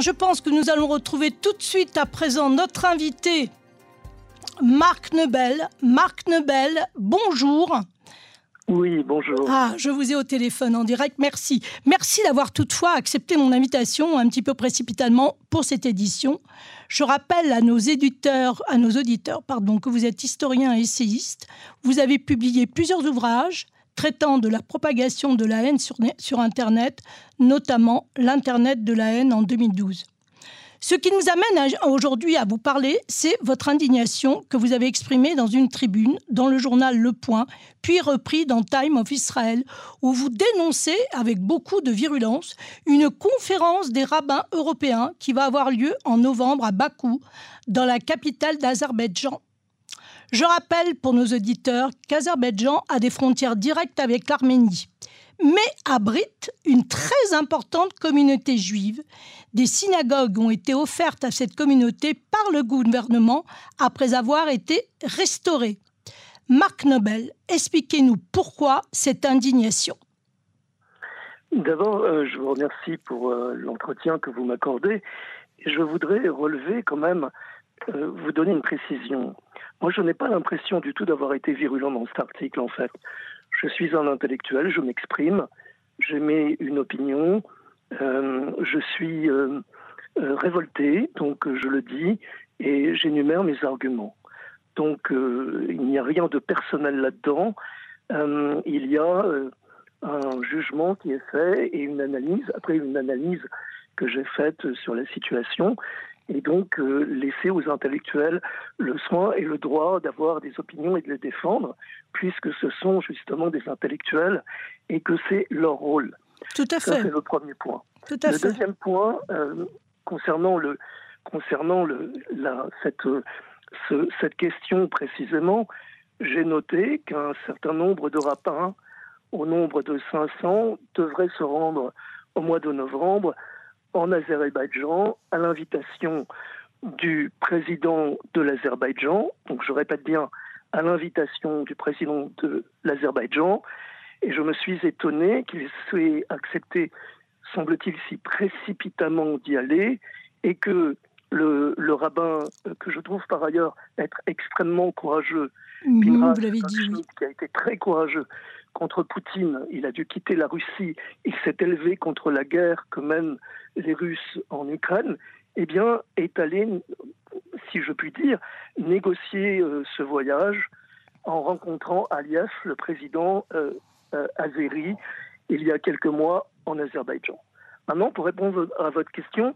je pense que nous allons retrouver tout de suite à présent notre invité, Marc Nebel. Marc Nebel, bonjour. Oui, bonjour. Ah, je vous ai au téléphone en direct. Merci. Merci d'avoir toutefois accepté mon invitation un petit peu précipitamment pour cette édition. Je rappelle à nos éditeurs, à nos auditeurs, pardon, que vous êtes historien et essayiste. Vous avez publié plusieurs ouvrages traitant de la propagation de la haine sur, Internet, notamment l'Internet de la haine en 2012. Ce qui nous amène aujourd'hui à vous parler, c'est votre indignation que vous avez exprimée dans une tribune dans le journal Le Point, puis repris dans Time of Israel, où vous dénoncez avec beaucoup de virulence une conférence des rabbins européens qui va avoir lieu en novembre à Bakou, dans la capitale d'Azerbaïdjan. Je rappelle pour nos auditeurs qu'Azerbaïdjan a des frontières directes avec l'Arménie, mais abrite une très importante communauté juive. Des synagogues ont été offertes à cette communauté par le gouvernement après avoir été restaurées. Marc Nobel, expliquez-nous pourquoi cette indignation. D'abord, euh, je vous remercie pour euh, l'entretien que vous m'accordez. Je voudrais relever quand même, euh, vous donner une précision. Moi, je n'ai pas l'impression du tout d'avoir été virulent dans cet article, en fait. Je suis un intellectuel, je m'exprime, j'émets une opinion, euh, je suis euh, euh, révolté, donc je le dis, et j'énumère mes arguments. Donc, il n'y a rien de personnel là-dedans. il y a un jugement qui est fait et une analyse, après une analyse que j'ai faite sur la situation, et donc euh, laisser aux intellectuels le soin et le droit d'avoir des opinions et de les défendre, puisque ce sont justement des intellectuels et que c'est leur rôle. Tout à fait. Ça, c'est le premier point. Tout à le fait. deuxième point, euh, concernant, le, concernant le, la, cette, ce, cette question précisément, j'ai noté qu'un certain nombre de rapins, au nombre de 500, devraient se rendre au mois de novembre en Azerbaïdjan à l'invitation du président de l'Azerbaïdjan, donc je répète bien, à l'invitation du président de l'Azerbaïdjan, et je me suis étonné qu'il soit accepté, semble-t-il, si précipitamment d'y aller, et que le, rabbin, que je trouve par ailleurs être extrêmement courageux, mmh, vous l'avez dit, qui a été très courageux contre Poutine, il a dû quitter la Russie, il s'est élevé contre la guerre que mènent les Russes en Ukraine, eh bien, est allé, si je puis dire, négocier euh, ce voyage en rencontrant Aliyev, le président euh, euh, azéri, il y a quelques mois en Azerbaïdjan. Maintenant, pour répondre à votre question,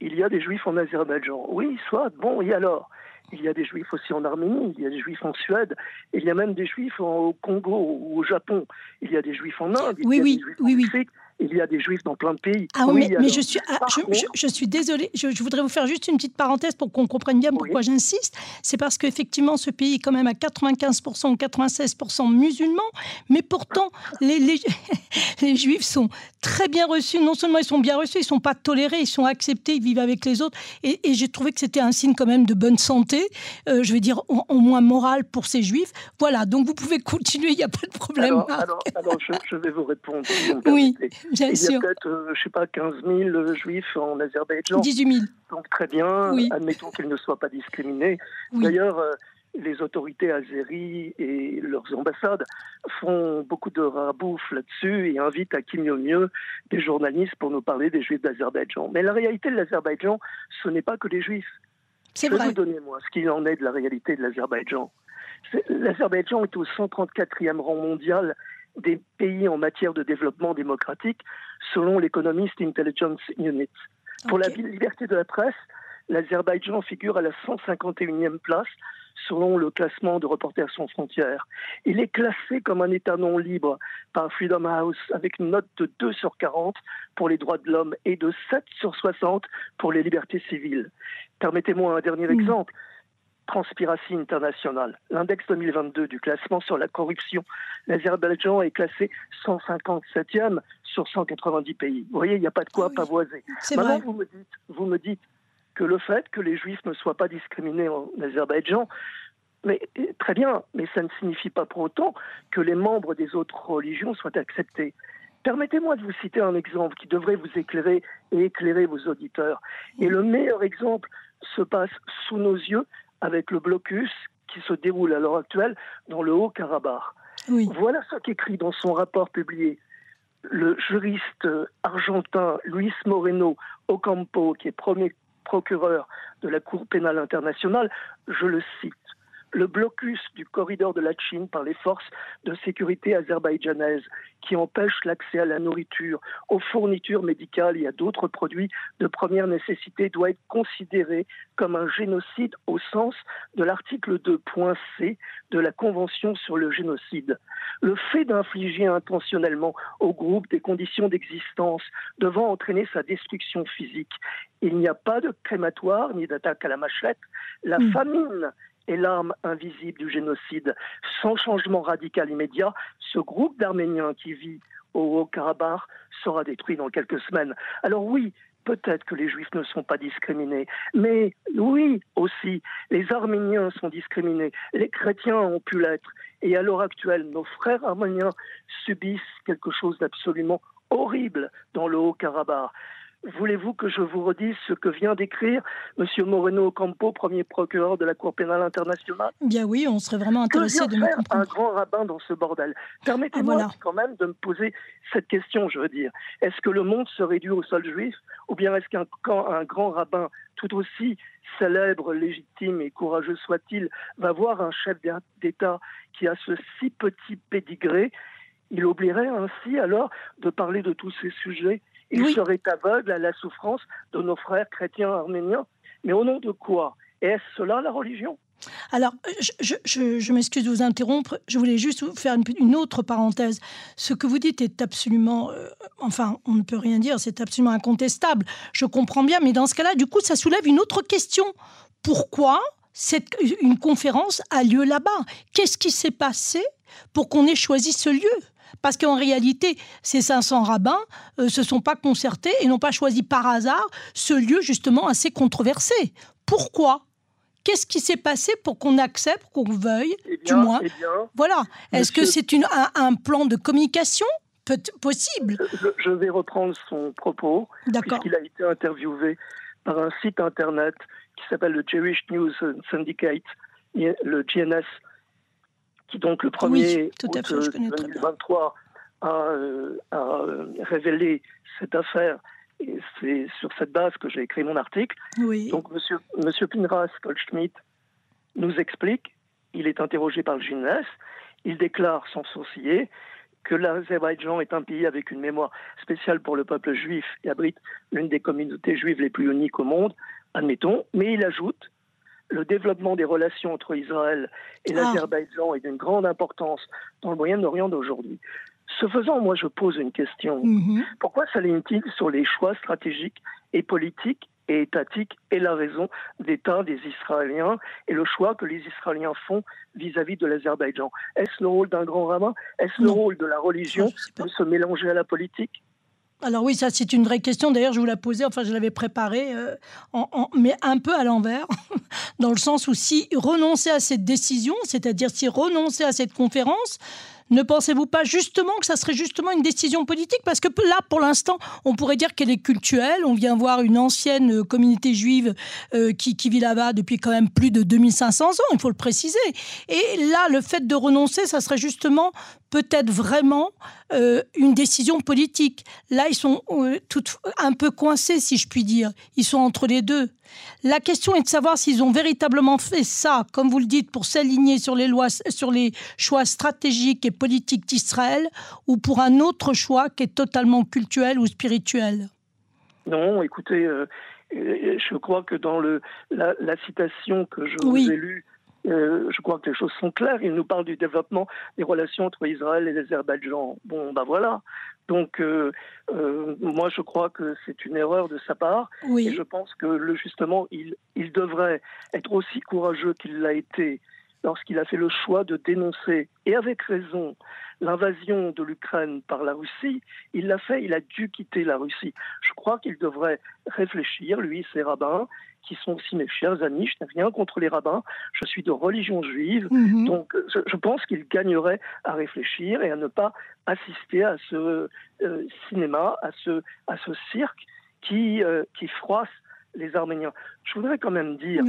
il y a des juifs en Azerbaïdjan. Oui, soit, bon, et alors? Il y a des juifs aussi en Arménie, il y a des juifs en Suède, il y a même des juifs au Congo ou au Japon, il y a des juifs en Inde, il oui, y a oui, des juifs oui, en oui il y a des juifs dans plein de pays. Ah oui, mais, je suis, ah, je, je, suis désolée, je, voudrais vous faire juste une petite parenthèse pour qu'on comprenne bien pourquoi j'insiste. C'est parce qu'effectivement, ce pays est quand même à 95% ou 96% musulmans, mais pourtant, les, les, les, juifs sont très bien reçus. Non seulement ils sont bien reçus, ils ne sont pas tolérés, ils sont acceptés, ils vivent avec les autres. Et, j'ai trouvé que c'était un signe quand même de bonne santé, euh, je veux dire au, moins moral pour ces juifs. Voilà, donc vous pouvez continuer, il n'y a pas de problème. Alors, alors, je, vais vous répondre. oui. Il y a peut-être, euh, je sais pas, 15 000 juifs en Azerbaïdjan. 18 000. Donc très bien, admettons qu'ils ne soient pas discriminés. D'ailleurs, euh, les autorités azéries et leurs ambassades font beaucoup de rabouf là-dessus et invitent à qui mieux mieux des journalistes pour nous parler des juifs d'Azerbaïdjan. Mais la réalité de l'Azerbaïdjan, ce n'est pas que les juifs. C'est Je vais vous donner, moi, ce qu'il en est de la réalité de l'Azerbaïdjan. L'Azerbaïdjan est au 134e rang mondial des pays en matière de développement démocratique, selon l'Economist Intelligence Unit. Pour la liberté de la presse, l'Azerbaïdjan figure à la 151e place selon le classement de Reporters sans frontières. Il est classé comme un État non libre par Freedom House avec une note de 2 sur 40 pour les droits de l'homme et de 7 sur 60 pour les libertés civiles. Permettez-moi un dernier exemple. Transpiracy International, l'index 2022 du classement sur la corruption, l'Azerbaïdjan est classé 157e sur 190 pays. Vous voyez, il n'y a pas de quoi oui, pavoiser. Maintenant, vous me, dites, vous me dites que le fait que les juifs ne soient pas discriminés en Azerbaïdjan, mais très bien, mais ça ne signifie pas pour autant que les membres des autres religions soient acceptés. Permettez-moi de vous citer un exemple qui devrait vous éclairer et éclairer vos auditeurs. Et le meilleur exemple se passe sous nos yeux avec le blocus qui se déroule à l'heure actuelle dans le Haut-Karabakh. Voilà ce qu'écrit dans son rapport publié le juriste argentin Luis Moreno Ocampo, qui est premier procureur de la Cour pénale internationale, je le cite le blocus du corridor de la Chine par les forces de sécurité azerbaïdjanaises qui empêchent l'accès à la nourriture, aux fournitures médicales et à d'autres produits de première nécessité doit être considéré comme un génocide au sens de l'article 2.c de la Convention sur le génocide. Le fait d'infliger intentionnellement au groupe des conditions d'existence devant entraîner sa destruction physique, il n'y a pas de crématoire ni d'attaque à la machette. La hmm. famine et l'arme invisible du génocide. Sans changement radical immédiat, ce groupe d'Arméniens qui vit au Haut-Karabakh sera détruit dans quelques semaines. Alors oui, peut-être que les juifs ne sont pas discriminés, mais oui aussi, les arméniens sont discriminés, les chrétiens ont pu l'être, et à l'heure actuelle, nos frères arméniens subissent quelque chose d'absolument horrible dans le Haut-Karabakh. Voulez-vous que je vous redise ce que vient d'écrire M. Moreno Ocampo, premier procureur de la Cour pénale internationale? Bien oui, on serait vraiment intéressé de faire un grand rabbin dans ce bordel? Permettez-moi ah, quand même de me poser cette question, je veux dire. Est-ce que le monde se réduit au sol juif? Ou bien est-ce qu'un un grand rabbin, tout aussi célèbre, légitime et courageux soit-il, va voir un chef d'État qui a ce si petit pédigré? Il oublierait ainsi alors de parler de tous ces sujets il serait aveugle à la souffrance de nos frères chrétiens arméniens. Mais au nom de quoi? Est-ce cela la religion? Alors, je, m'excuse de vous interrompre. Je voulais juste vous faire une, autre parenthèse. Ce que vous dites est absolument, euh, enfin, on ne peut rien dire, c'est absolument incontestable. Je comprends bien, mais dans ce cas-là, du coup, ça soulève une autre question. Pourquoi cette, une conférence a lieu là-bas? Qu'est-ce qui s'est passé pour qu'on ait choisi ce lieu? Parce qu'en réalité, ces 500 rabbins ne euh, se sont pas concertés et n'ont pas choisi par hasard ce lieu justement assez controversé. Pourquoi? Qu'est-ce qui s'est passé pour qu'on accepte, qu'on veuille, eh du moins eh Voilà. Est-ce que c'est un, plan de communication? Possible je, vais reprendre son propos, puisqu'il a été interviewé par un site internet qui s'appelle le Jewish News Syndicate, le GNS donc le 1er août 2023 a, euh, a, euh, révélé cette affaire. Et c'est sur cette base que j'ai écrit mon article. Donc monsieur, monsieur Pinras Goldschmidt nous explique, il est interrogé par le GNS, il déclare sans sourciller que l'Azerbaïdjan est un pays avec une mémoire spéciale pour le peuple juif et abrite l'une des communautés juives les plus uniques au monde, admettons, mais il ajoute le développement des relations entre Israël et ah. l'Azerbaïdjan est d'une grande importance dans le Moyen-Orient d'aujourd'hui. Ce faisant, moi, je pose une question. Mhm. Pourquoi s'aligne-t-il sur les choix stratégiques et politiques et étatiques et la raison d'État des Israéliens et le choix que les Israéliens font vis-à-vis de l'Azerbaïdjan? Est-ce le rôle d'un grand rabbin? Est-ce le rôle de la religion de se mélanger à la politique? Alors oui, ça c'est une vraie question. D'ailleurs, je vous la posais, enfin je l'avais préparée, euh, mais un peu à l'envers, dans le sens où si renoncer à cette décision, c'est-à-dire si renoncer à cette conférence, ne pensez-vous pas justement que ça serait justement une décision politique? Parce que là, pour l'instant, on pourrait dire qu'elle est culturelle. On vient voir une ancienne euh, communauté juive euh, qui, vit là-bas depuis quand même plus de 2500 ans, il faut le préciser. Et là, le fait de renoncer, ça serait justement peut-être vraiment euh, une décision politique. Là, ils sont un peu coincés, si je puis dire. Ils sont entre les deux. La question est de savoir s'ils ont véritablement fait ça, comme vous le dites, pour s'aligner sur les lois, sur les choix stratégiques et politiques d'Israël, ou pour un autre choix qui est totalement culturel ou spirituel. Non, écoutez, euh, euh, je crois que dans le, la, citation que je vous ai lue, euh, je crois que les choses sont claires. Il nous parle du développement des relations entre Israël et l'Azerbaïdjan. Bon, ben voilà. Donc, euh, euh, moi, je crois que c'est une erreur de sa part. Et je pense que, le, justement, il, il devrait être aussi courageux qu'il l'a été lorsqu'il a fait le choix de dénoncer, et avec raison, l'invasion de l'Ukraine par la Russie, il l'a fait, il a dû quitter la Russie. Je crois qu'il devrait réfléchir, lui, ses rabbins, qui sont aussi mes chers amis. Je n'ai rien contre les rabbins. Je suis de religion juive. Mhm. Donc, je, pense qu'il gagnerait à réfléchir et à ne pas assister à ce euh, cinéma, à ce, à ce cirque qui, euh, qui froisse les Arméniens. Je voudrais quand même dire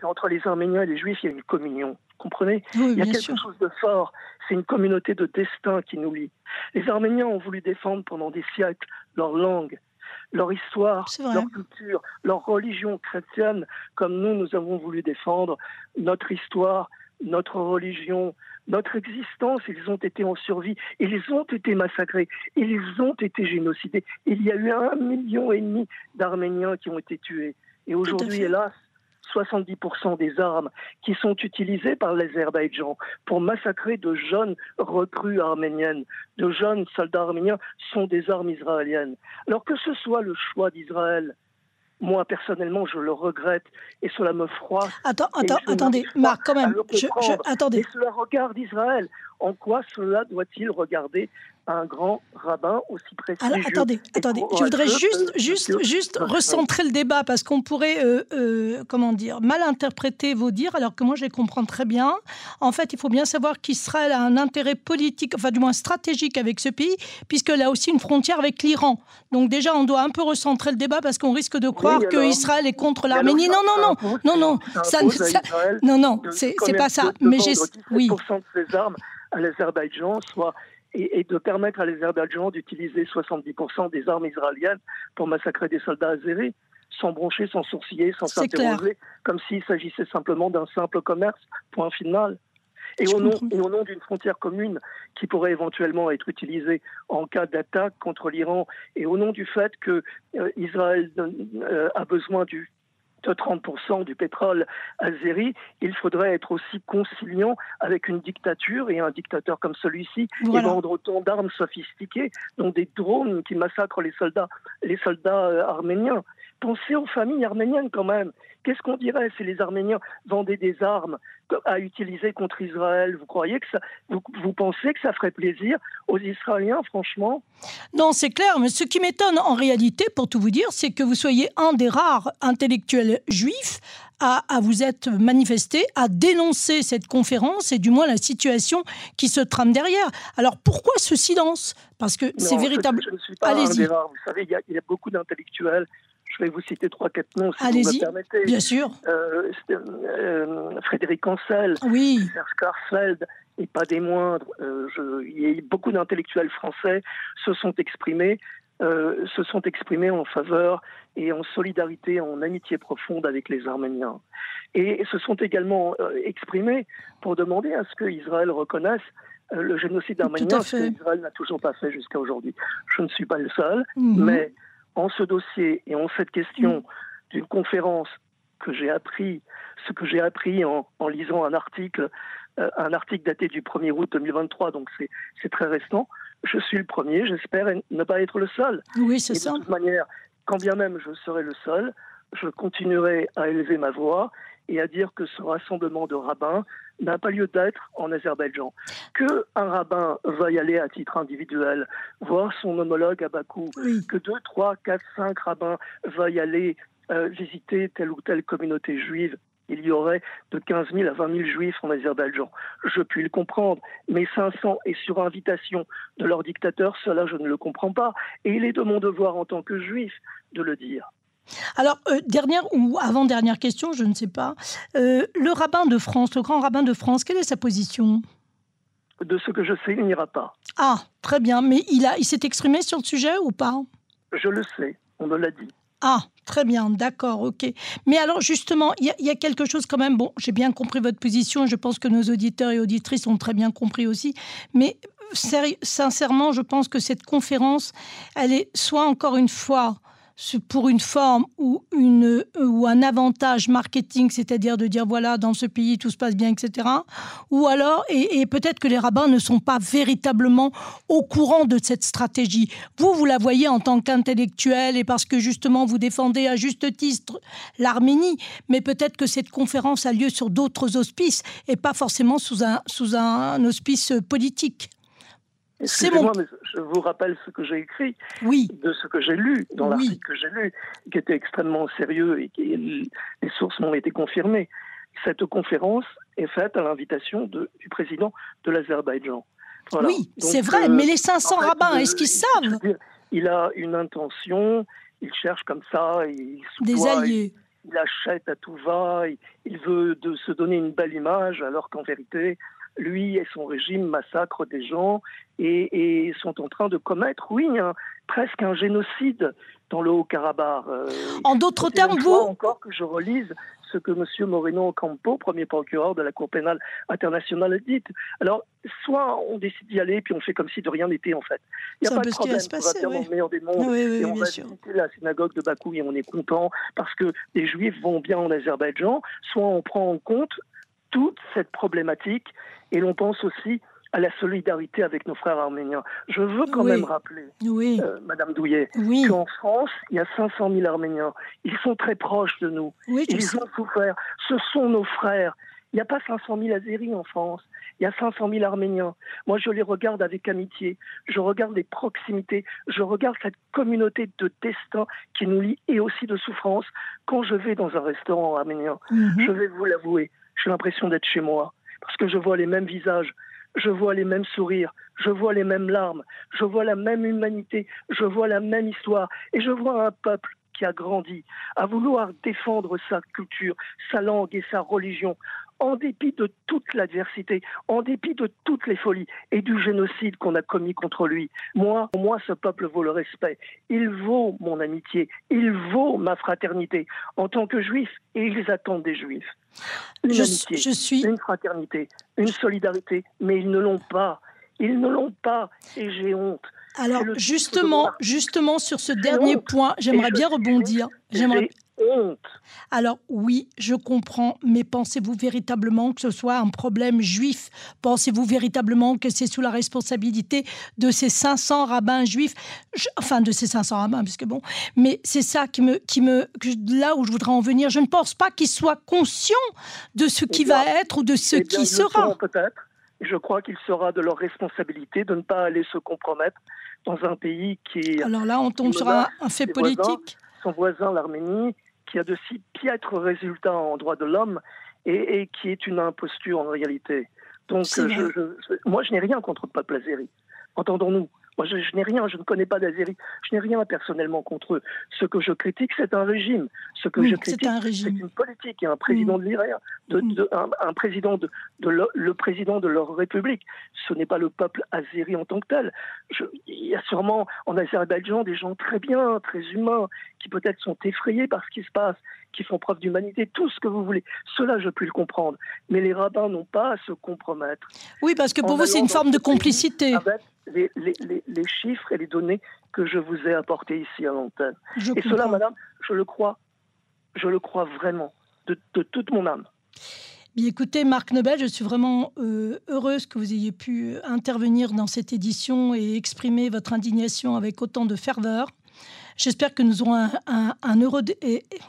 qu'entre les Arméniens et les Juifs, il y a une communion. Comprenez? Il y a quelque chose de fort. C'est une communauté de destin qui nous lie. Les Arméniens ont voulu défendre pendant des siècles leur langue, leur histoire, leur culture, leur religion chrétienne, comme nous, nous avons voulu défendre notre histoire, notre religion, notre existence. Ils ont été en survie, ils ont été massacrés, ils ont été génocidés. Il y a eu un million et demi d'Arméniens qui ont été tués. Et aujourd'hui, hélas, 70% des armes qui sont utilisées par l'Azerbaïdjan pour massacrer de jeunes recrues arméniennes, de jeunes soldats arméniens, sont des armes israéliennes. Alors que ce soit le choix d'Israël, moi personnellement, je le regrette et cela me froisse. Attends, attends, attendez, Marc, quand même. Je, attendez. Et cela regarde Israël. En quoi cela doit-il regarder un grand rabbin aussi précis. Alors, attendez, attendez. Je voudrais juste, juste, juste recentrer le débat parce qu'on pourrait, euh, euh, comment dire, mal interpréter vos dires, alors que moi je les comprends très bien. En fait, il faut bien savoir qu'Israël a un intérêt politique, enfin du moins stratégique avec ce pays, puisqu'elle a aussi une frontière avec l'Iran. Donc déjà, on doit un peu recentrer le débat parce qu'on risque de croire que Israël est contre l'Arménie. Non, non, non, non, non, ça, non, non, c'est pas ça. Mais j'ai, oui. de ses armes à l'Azerbaïdjan, soit et, de permettre à l'Azerbaïdjan d'utiliser 70% des armes israéliennes pour massacrer des soldats azéris, sans broncher, sans sourciller, sans s'interroger, comme s'il s'agissait simplement d'un simple commerce, point final. Et au, nom, et au, nom, d'une frontière commune qui pourrait éventuellement être utilisée en cas d'attaque contre l'Iran, et au nom du fait que euh, Israël euh, a besoin du, 30% du pétrole azéri, il faudrait être aussi conciliant avec une dictature et un dictateur comme celui-ci et vendre autant d'armes sophistiquées, donc des drones qui massacrent les soldats, les soldats euh, arméniens. Pensez aux familles arméniennes quand même. Qu'est-ce qu'on dirait si les Arméniens vendaient des armes à utiliser contre Israël Vous croyez que ça, vous, vous pensez que ça ferait plaisir aux Israéliens, franchement? Non, c'est clair. Mais ce qui m'étonne en réalité, pour tout vous dire, c'est que vous soyez un des rares intellectuels juifs à, à, vous être manifesté, à dénoncer cette conférence et du moins la situation qui se trame derrière. Alors pourquoi ce silence? Parce que c'est véritable. Je, ne suis pas un des rares. Vous savez, il y a beaucoup d'intellectuels je vais vous citer trois, quatre noms, si vous me permettez. Bien sûr. Euh, euh, Frédéric Ancel, oui. Serge et pas des moindres. Euh, je, y a beaucoup d'intellectuels français se sont exprimés, se sont exprimés en faveur et en solidarité, en amitié profonde avec les Arméniens. Et se sont également exprimés pour demander à ce qu'Israël reconnaisse le génocide arménien, ce qu'Israël n'a toujours pas fait jusqu'à aujourd'hui. Je ne suis pas le seul, mhm. mais en ce dossier et en cette question mm. d'une conférence que j'ai appris, ce que j'ai appris en, lisant un article, euh, un article daté du 1er août 2023, donc c'est très récent. Je suis le premier, j'espère ne pas être le seul. Oui, c'est ça. De toute manière, quand bien même je serai le seul, je continuerai à élever ma voix et à dire que ce rassemblement de rabbins n'a pas lieu d'être en Azerbaïdjan. Que un rabbin veuille aller à titre individuel voir son homologue à Bakou, que deux, trois, quatre, cinq rabbins veuillent aller euh, visiter telle ou telle communauté juive, il y aurait de 15 000 à 20 000 juifs en Azerbaïdjan. Je puis le comprendre, mais 500 et sur invitation de leur dictateur, cela je ne le comprends pas. Et il est de mon devoir en tant que juif de le dire. Alors, euh, dernière ou avant-dernière question, je ne sais pas. Euh, le rabbin de France, le grand rabbin de France, quelle est sa position? De ce que je sais, il n'ira pas. Ah, très bien. Mais il, a, il s'est exprimé sur le sujet ou pas? Je le sais, on me l'a dit. Ah, très bien, d'accord, ok. Mais alors justement, il y, a quelque chose quand même, bon, j'ai bien compris votre position, je pense que nos auditeurs et auditrices ont très bien compris aussi, mais sincèrement, je pense que cette conférence, elle est soit encore une fois pour une forme ou, un avantage marketing, c'est-à-dire de dire voilà, dans ce pays tout se passe bien, etc. Ou alors, et, peut-être que les rabbins ne sont pas véritablement au courant de cette stratégie. Vous, vous la voyez en tant qu'intellectuel et parce que justement vous défendez à juste titre l'Arménie, mais peut-être que cette conférence a lieu sur d'autres auspices et pas forcément sous un auspice politique. Excusez-moi, mais je vous rappelle ce que j'ai écrit, oui. de ce que j'ai lu dans l'article que j'ai lu, qui était extrêmement sérieux et qui, les sources m'ont été confirmées. Cette conférence est faite à l'invitation du président de l'Azerbaïdjan. Oui, c'est vrai, mais les 500 rabbins, est-ce qu'ils savent Il a une intention, il cherche comme ça, il des alliés. Il, achète à tout va, il, veut de se donner une belle image, alors qu'en vérité, lui et son régime massacrent des gens et, sont en train de commettre, oui, presque un génocide dans le Haut-Karabakh. Euh, en d'autres termes, vous encore que je relise ce que M. Moreno Ocampo, premier procureur de la Cour pénale internationale, a dit. Alors, soit on décide d'y aller, puis on fait comme si de rien n'était, en fait. Il n'y a pas de problème, on va faire dans le meilleur des mondes, et on va visiter la synagogue de Bakou et on est content, parce que les Juifs vont bien en Azerbaïdjan, soit on prend en compte toute cette problématique, et l'on pense aussi à la solidarité avec nos frères arméniens. Je veux quand même rappeler, euh, Madame Douillet, qu'en France, il y a 500 000 Arméniens. Ils sont très proches de nous. Ils ont souffert. Ce sont nos frères. Il n'y a pas 500 000 Azéris en France. Il y a 500 000 Arméniens. Moi, je les regarde avec amitié. Je regarde les proximités. Je regarde cette communauté de destin qui nous lie et aussi de souffrance. Quand je vais dans un restaurant arménien, mhm. je vais vous l'avouer, j'ai l'impression d'être chez moi. Parce que je vois les mêmes visages, je vois les mêmes sourires, je vois les mêmes larmes, je vois la même humanité, je vois la même histoire, et je vois un peuple qui a grandi à vouloir défendre sa culture, sa langue et sa religion, en dépit de toute l'adversité, en dépit de toutes les folies et du génocide qu'on a commis contre lui. Moi, moi, ce peuple vaut le respect. Il vaut mon amitié. Il vaut ma fraternité en tant que juif et ils attendent des juifs. Une amitié, je suis... une fraternité, une solidarité, mais ils ne l'ont pas. Ils ne l'ont pas et j'ai honte. Alors justement, justement sur ce dernier point, j'aimerais bien rebondir. J'aimerais honte. Alors oui, je comprends, mais pensez-vous véritablement que ce soit un problème juif? Pensez-vous véritablement que c'est sous la responsabilité de ces 500 rabbins juifs? Enfin, de ces 500 rabbins, puisque bon, mais c'est ça qui me, qui me, là où je voudrais en venir. Je ne pense pas qu'ils soient conscients de ce qui eh va être ou de ce eh qui sera. Peut-être. Je crois qu'il sera de leur responsabilité de ne pas aller se compromettre dans un pays qui. Alors là, on tombe sur un, fait politique. son voisin, l'Arménie, qui a de si piètres résultats en droit de l'homme et, qui est une imposture en réalité. Donc, moi, je n'ai rien contre azéri. Entendons-nous. Moi, je, n'ai rien, je ne connais pas d'Azérie, je n'ai rien personnellement contre eux. Ce que je critique, c'est un régime. Ce que je critique, c'est une politique et un président de l'IRA, de, un, président de, le, président de leur république. Ce n'est pas le peuple azéri en tant que tel. il y a sûrement en Azerbaïdjan des gens très bien, très humains, qui peut-être sont effrayés par ce qui se passe, qui font preuve d'humanité, tout ce que vous voulez. Cela, je peux le comprendre. Mais les rabbins n'ont pas à se compromettre. Oui, parce que pour vous, c'est une forme de complicité les, les, chiffres et les données que je vous ai apportés ici à l'antenne. Et cela, madame, je le crois, je le crois vraiment, de, toute mon âme. Bien, écoutez, Marc Nobel, je suis vraiment euh, heureuse que vous ayez pu intervenir dans cette édition et exprimer votre indignation avec autant de ferveur. J'espère que nous aurons un, un heureux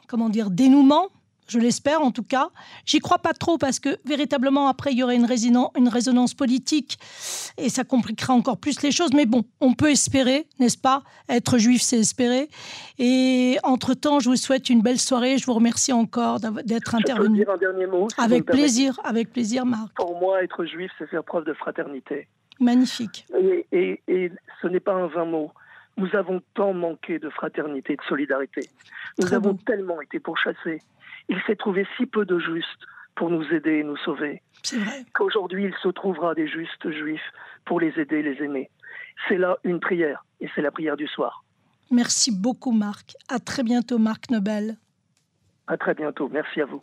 comment dire, dénouement je l'espère en tout cas. J'y crois pas trop parce que véritablement après il y aurait une, une résonance politique et ça compliquera encore plus les choses. Mais bon, on peut espérer, n'est-ce pas? Être juif, c'est espérer. Et entre-temps, je vous souhaite une belle soirée. Je vous remercie encore d'être intervenu. Je peux dire un dernier mot Avec plaisir, avec plaisir, Marc. Pour moi, être juif, c'est faire preuve de fraternité. Magnifique. Et, et, ce n'est pas un vain mot. Nous avons tant manqué de fraternité, de solidarité. Nous avons tellement été pourchassés il s'est trouvé si peu de justes pour nous aider et nous sauver. Qu'aujourd'hui, il se trouvera des justes juifs pour les aider et les aimer. C'est là une prière, et c'est la prière du soir. Merci beaucoup, Marc. À très bientôt, Marc Nobel. À très bientôt. Merci à vous.